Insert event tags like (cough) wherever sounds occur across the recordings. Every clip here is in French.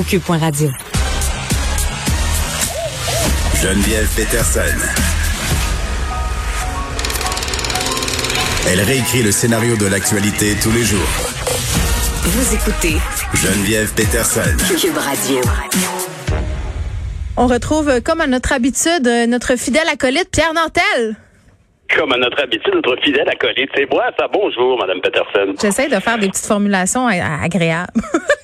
Au Cube.radio. Geneviève Peterson. Elle réécrit le scénario de l'actualité tous les jours. Vous écoutez Geneviève Peterson. Cube Radio. On retrouve, comme à notre habitude, notre fidèle acolyte Pierre Nantel. Comme à notre habitude, notre fidèle acolyte, c'est moi. Ça, bonjour, Madame Peterson. J'essaie de faire des petites formulations agréables. (laughs)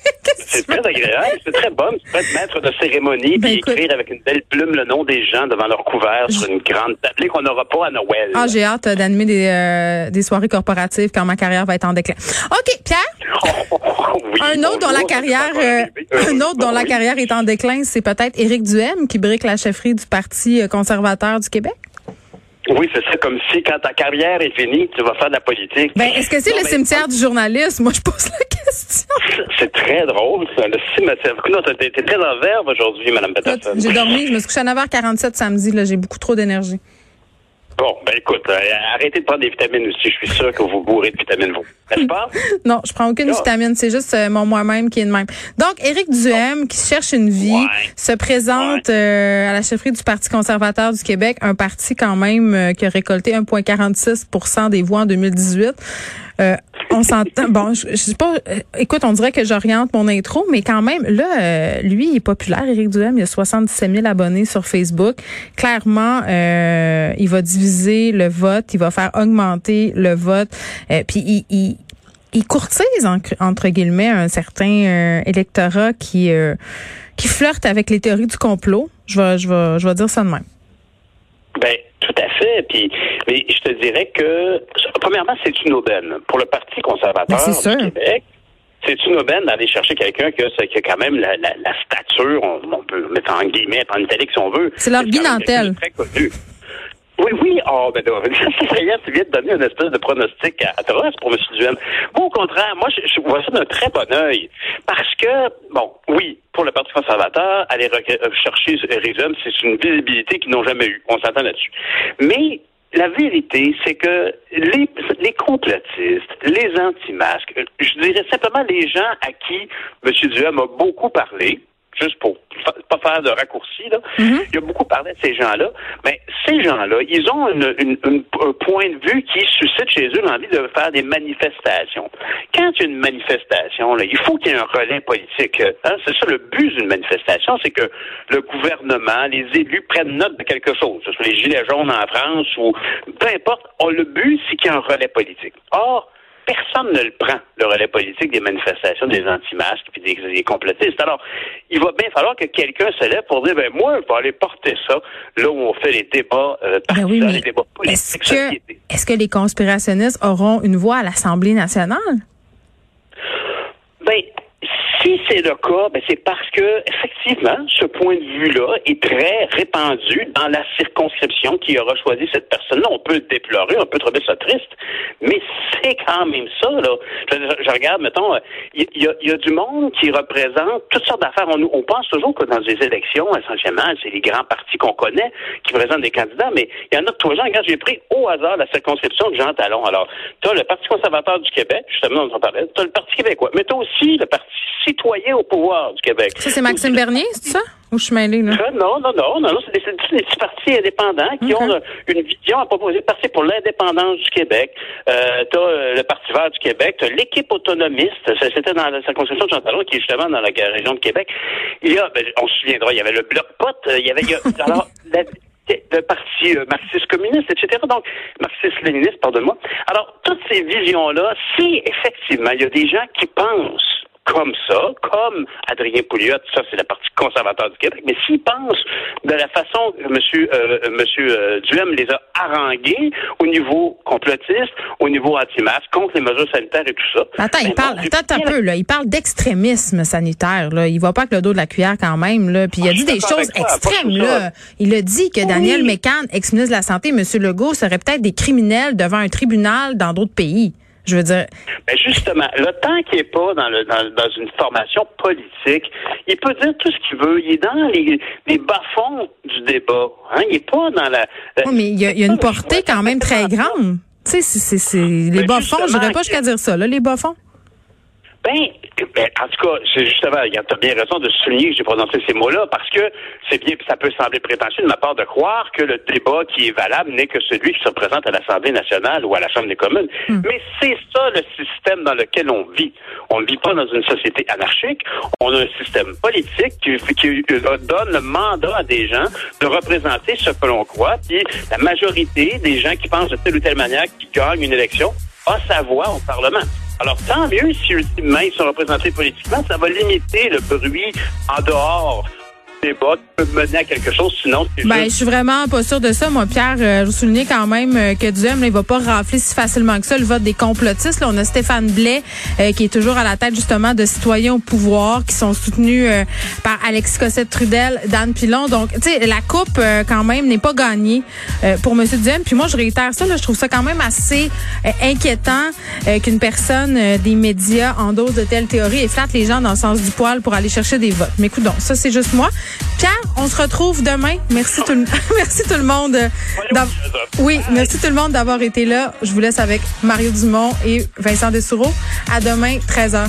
C'est très agréable, c'est très bon. Tu peux être maître de cérémonie Ben, puis écoute. écrire avec une belle plume le nom des gens devant leur couvert sur une grande tablée qu'on n'aura pas à Noël. Ah, j'ai hâte d'animer des, euh, des soirées corporatives quand ma carrière va être en déclin. OK, Pierre, (laughs) Oui, un autre dont la carrière, euh, un autre dont la carrière est en déclin, c'est peut-être Éric Duhem qui brique la chefferie du Parti euh, conservateur du Québec. Oui, c'est ça, comme si quand ta carrière est finie, tu vas faire de la politique. Ben, est-ce que c'est le mais- cimetière du journalisme? Moi, je pose la question. (laughs) Très drôle. Le cimetière. T'es très en verve aujourd'hui, Madame Peterson. J'ai dormi, je me suis couché à 9h47 samedi, là, j'ai beaucoup trop d'énergie. Bon, ben écoute, euh, arrêtez de prendre des vitamines aussi. Je suis sûr que vous bourrez de vitamines, vous. N'est-ce pas? (laughs) Non, je prends aucune vitamine, c'est juste euh, mon moi-même qui est de même. Donc, Éric Duhem, qui cherche une vie, Ouais. se présente euh, à la chefferie du Parti conservateur du Québec, un parti quand même qui a récolté 1,46% des voix en 2018. On s'entend. Bon, je, je sais pas. euh, écoute, on dirait que j'oriente mon intro, mais quand même, là, euh, lui, il est populaire, Éric Duhem. Il a 77 000 abonnés sur Facebook. Clairement, euh, il va diviser le vote, il va faire augmenter le vote. Euh, Puis il, il courtise en- entre guillemets un certain électorat qui qui flirte avec les théories du complot. Je vais je vais je vais dire ça de même. Ben, tout à fait. Puis, mais je te dirais que, premièrement, c'est une aubaine. Pour le Parti conservateur Ben, du Québec, c'est une aubaine d'aller chercher quelqu'un qui, a qui a quand même la, la, la stature, on, on peut mettre en guillemets, en italique si on veut. C'est leur Nantel. Très connu. Oui, oui. Oh, ben, (laughs) est, tu viens de donner une espèce de pronostic à- atroce pour M. Duhem. Moi, au contraire, moi, je, je vois ça d'un très bon œil. Parce que, bon, oui, pour le Parti conservateur, aller euh, chercher Éric Duhem, c'est une visibilité qu'ils n'ont jamais eue. On s'entend là-dessus. Mais, la vérité, c'est que les, les complotistes, les anti-masques, je dirais simplement les gens à qui M. Duhem a beaucoup parlé, juste pour fa- pas faire de raccourci, là. il a beaucoup parlé de ces gens-là, mais ces gens-là, ils ont une, une- une- un point de vue qui suscite chez eux l'envie de faire des manifestations. Quand il y a une manifestation, là, il faut qu'il y ait un relais politique. Hein, c'est ça le but d'une manifestation, c'est que le gouvernement, les élus prennent note de quelque chose, que ce soit les gilets jaunes en France ou peu importe. Oh, le but, c'est qu'il y ait un relais politique. Or, personne ne le prend, le relais politique des manifestations des anti-masques puis des, des complotistes. Alors, il va bien falloir que quelqu'un se lève pour dire, ben moi, je vais aller porter ça. Là où on fait les débats euh, Ben partisans, oui, mais les débats est-ce politiques, que est-ce que les conspirationnistes auront une voix à l'Assemblée nationale? Ben, si c'est le cas, ben c'est parce que effectivement, ce point de vue-là est très répandu dans la circonscription qui aura choisi cette personne-là. On peut le déplorer, on peut trouver ça triste, mais c'est quand même ça. Là, je, regarde, mettons, il y, a- du monde qui représente toutes sortes d'affaires. On, on pense toujours que dans les élections, essentiellement, c'est les grands partis qu'on connaît qui présentent des candidats, mais il y en a de tous les gens. Regarde, j'ai pris au hasard la circonscription de Jean Talon. Alors, tu as le Parti conservateur du Québec, justement, on parlait, tu as le Parti québécois, mais tu aussi le Parti citoyen au pouvoir du Québec. Ça c'est Maxime Bernier, c'est ça? Ou je suis mêlée là? Euh, Non, non, non, non, non, c'est des, petits partis indépendants qui ont euh, une vision à proposer. Parti pour l'indépendance du Québec. Euh, t'as euh, le Parti vert du Québec. T'as l'équipe autonomiste. Ça, C'était dans la circonscription de Jean Talon, qui est justement dans la région de Québec. Il y a, ben, on se souviendra, il y avait le Bloc Pot. euh, Il y avait, il y a- (laughs) alors, la- le parti euh, marxiste-communiste, etc. Donc, marxiste-léniniste, pardonne-moi. Alors, toutes ces visions-là, si effectivement, il y a des gens qui pensent comme ça, comme Adrien Pouliot, ça c'est la partie conservateur du Québec, mais s'ils pensent de la façon que M. Euh, monsieur, euh, Duhem les a harangués au niveau complotiste, au niveau anti-masque, contre les mesures sanitaires et tout ça. Attends, il parle, attends un peu, là, il parle d'extrémisme sanitaire, là. Il va pas avec le dos de la cuillère quand même, là. Puis il a dit des choses extrêmes, là. Il a dit que Daniel Mécan, ex-ministre de la Santé, M. Legault, seraient peut-être des criminels devant un tribunal dans d'autres pays. Je veux dire. Ben justement, le temps qu'il n'est pas dans, le, dans, dans, une formation politique, il peut dire tout ce qu'il veut. Il est dans les, les bas-fonds du débat. Hein? Il n'est pas dans la. Oui, mais il y a, il y a une portée quand même très grande. Tu sais, c'est les ben bas-fonds, je dirais pas jusqu'à dire ça, là, les bas-fonds. Ben, ben, en tout cas, c'est justement, tu as bien raison de souligner que j'ai prononcé ces mots-là parce que c'est bien, ça peut sembler prétentieux de ma part de croire que le débat qui est valable n'est que celui qui se présente à l'Assemblée nationale ou à la Chambre des communes. Hmm. Mais c'est ça le système dans lequel on vit. On ne vit pas dans une société anarchique. On a un système politique qui, qui donne le mandat à des gens de représenter ce que l'on croit. Puis la majorité des gens qui pensent de telle ou telle manière qui gagnent une élection a sa voix au Parlement. Alors, tant mieux si ultimement ils sont représentés politiquement, ça va limiter le bruit en dehors débat peut mener à quelque chose, sinon ben, je suis vraiment pas sûre de ça. Moi, Pierre, euh, je vous soulignais quand même euh, que Duhem, il va pas rafler si facilement que ça le vote des complotistes. Là, on a Stéphane Blais, euh, qui est toujours à la tête justement de citoyens au pouvoir, qui sont soutenus par Alexis Cossette-Trudel, Dan Pilon. Donc, tu sais, la coupe, quand même, n'est pas gagnée pour M. Duhem. Puis moi, je réitère ça, là, je trouve ça quand même assez inquiétant qu'une personne des médias endosse de telles théories et flatte les gens dans le sens du poil pour aller chercher des votes. Mais écoute donc, ça, c'est juste moi. Pierre, on se retrouve demain. Merci tout le, (laughs) merci tout le monde. Oui, merci tout le monde d'avoir été là. Je vous laisse avec Mario Dumont et Vincent Dessoureau. À demain, 13h.